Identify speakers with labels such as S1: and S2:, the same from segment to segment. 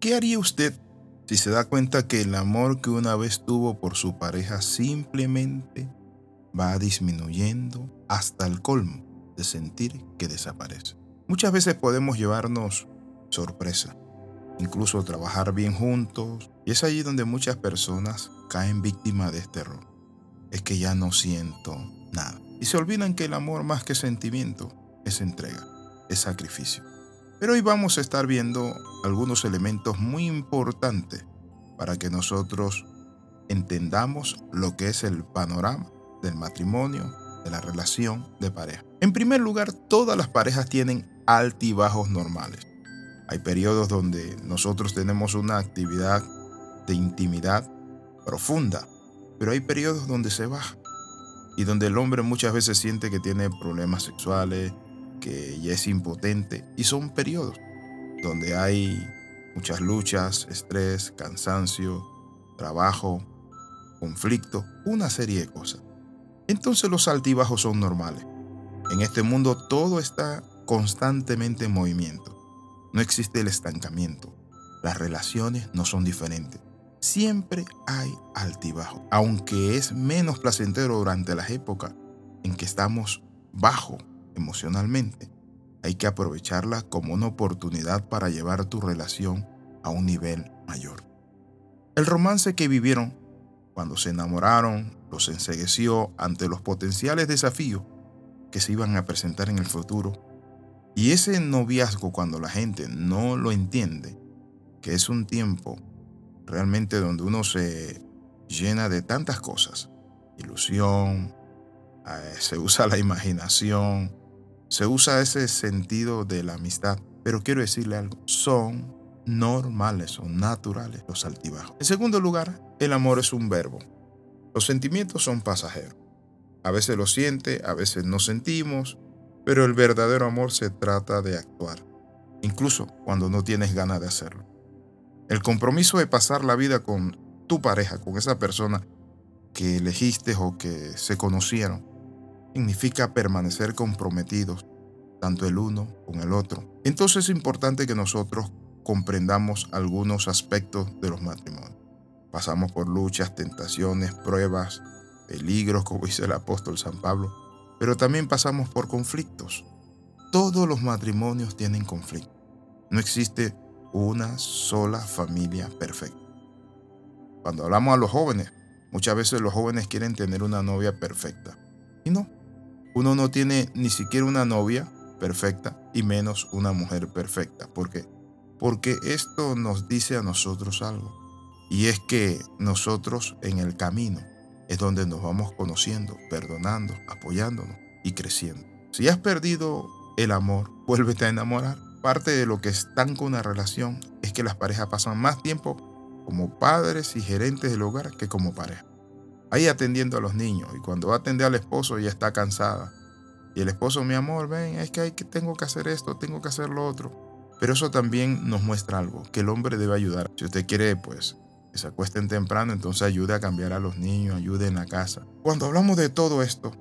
S1: ¿Qué haría usted si se da cuenta que el amor que una vez tuvo por su pareja simplemente va disminuyendo hasta el colmo de sentir que desaparece? Muchas veces podemos llevarnos sorpresa, incluso trabajar bien juntos, y es allí donde muchas personas caen víctimas de este error. Es que ya no siento nada. Y se olvidan que el amor más que sentimiento es entrega, es sacrificio. Pero hoy vamos a estar viendo algunos elementos muy importantes para que nosotros entendamos lo que es el panorama del matrimonio, de la relación de pareja. En primer lugar, todas las parejas tienen altibajos normales. Hay periodos donde nosotros tenemos una actividad de intimidad profunda, pero hay periodos donde se baja y donde el hombre muchas veces siente que tiene problemas sexuales, que ya es impotente y son periodos donde hay muchas luchas, estrés, cansancio, trabajo, conflicto, una serie de cosas. Entonces los altibajos son normales. En este mundo todo está constantemente en movimiento. No existe el estancamiento. Las relaciones no son diferentes. Siempre hay altibajo, aunque es menos placentero durante las épocas en que estamos bajo emocionalmente, hay que aprovecharla como una oportunidad para llevar tu relación a un nivel mayor. El romance que vivieron cuando se enamoraron los ensegueció ante los potenciales desafíos que se iban a presentar en el futuro. Y ese noviazgo cuando la gente no lo entiende, que es un tiempo realmente donde uno se llena de tantas cosas, ilusión, eh, se usa la imaginación, se usa ese sentido de la amistad, pero quiero decirle algo, son normales, son naturales los altibajos. En segundo lugar, el amor es un verbo. Los sentimientos son pasajeros. A veces lo siente, a veces no sentimos, pero el verdadero amor se trata de actuar, incluso cuando no tienes ganas de hacerlo. El compromiso de pasar la vida con tu pareja, con esa persona que elegiste o que se conocieron, significa permanecer comprometidos, tanto el uno con el otro. Entonces es importante que nosotros comprendamos algunos aspectos de los matrimonios. Pasamos por luchas, tentaciones, pruebas, peligros, como dice el apóstol San Pablo, pero también pasamos por conflictos. Todos los matrimonios tienen conflictos. No existe una sola familia perfecta. Cuando hablamos a los jóvenes, muchas veces los jóvenes quieren tener una novia perfecta. Y no, uno no tiene ni siquiera una novia perfecta y menos una mujer perfecta. ¿Por qué? Porque esto nos dice a nosotros algo. Y es que nosotros en el camino es donde nos vamos conociendo, perdonando, apoyándonos y creciendo. Si has perdido el amor, vuélvete a enamorar. Parte de lo que están con una relación es que las parejas pasan más tiempo como padres y gerentes del hogar que como pareja ahí atendiendo a los niños. Y cuando va a atender al esposo, ya está cansada. Y el esposo, mi amor, ven, es que, hay que tengo que hacer esto, tengo que hacer lo otro. Pero eso también nos muestra algo, que el hombre debe ayudar. Si usted quiere, pues, que se acuesten temprano, entonces ayude a cambiar a los niños, ayude en la casa. Cuando hablamos de todo esto,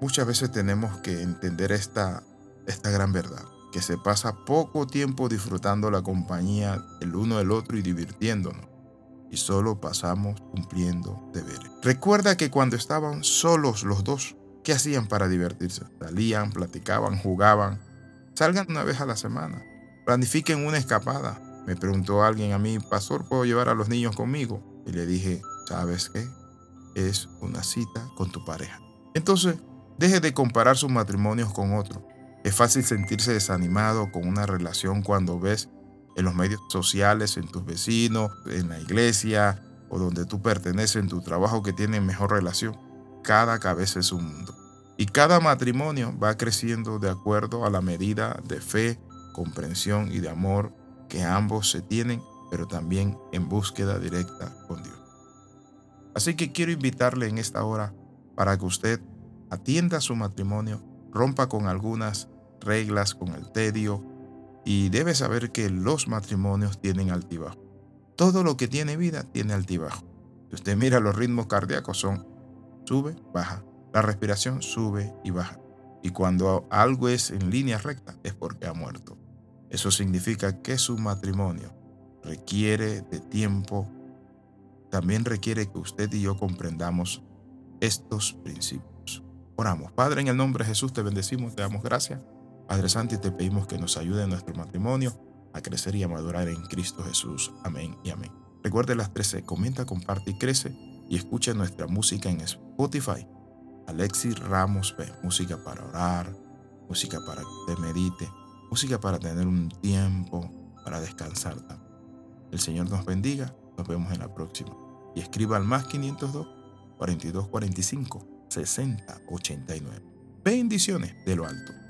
S1: muchas veces tenemos que entender esta, esta gran verdad, que se pasa poco tiempo disfrutando la compañía el uno del otro y divirtiéndonos y solo pasamos cumpliendo deberes. Recuerda que cuando estaban solos los dos, ¿qué hacían para divertirse? Salían, platicaban, jugaban. Salgan una vez a la semana. Planifiquen una escapada. Me preguntó alguien a mí, Pastor, ¿puedo llevar a los niños conmigo? Y le dije, ¿sabes qué? Es una cita con tu pareja. Entonces, deje de comparar sus matrimonios con otros. Es fácil sentirse desanimado con una relación cuando ves en los medios sociales, en tus vecinos, en la iglesia o donde tú perteneces, en tu trabajo que tienen mejor relación. Cada cabeza es un mundo. Y cada matrimonio va creciendo de acuerdo a la medida de fe, comprensión y de amor que ambos se tienen, pero también en búsqueda directa con Dios. Así que quiero invitarle en esta hora para que usted atienda su matrimonio, rompa con algunas reglas, con el tedio, y debe saber que los matrimonios tienen altibajo. Todo lo que tiene vida tiene altibajo. Si usted mira los ritmos cardíacos son sube, baja. La respiración sube y baja. Y cuando algo es en línea recta es porque ha muerto. Eso significa que su matrimonio requiere de tiempo, también requiere que usted y yo comprendamos estos principios. Oramos. Padre, en el nombre de Jesús te bendecimos, te damos gracias. Padre Santo, y te pedimos que nos ayude en nuestro matrimonio a crecer y a madurar en Cristo Jesús. Amén y amén. Recuerde las 13, comenta, comparte y crece y escucha nuestra música en Spotify. Alexis Ramos P. Música para orar, música para que te medite, música para tener un tiempo para descansar El Señor nos bendiga. Nos vemos en la próxima. Y escriba al más 502 4245 6089. Bendiciones de lo alto.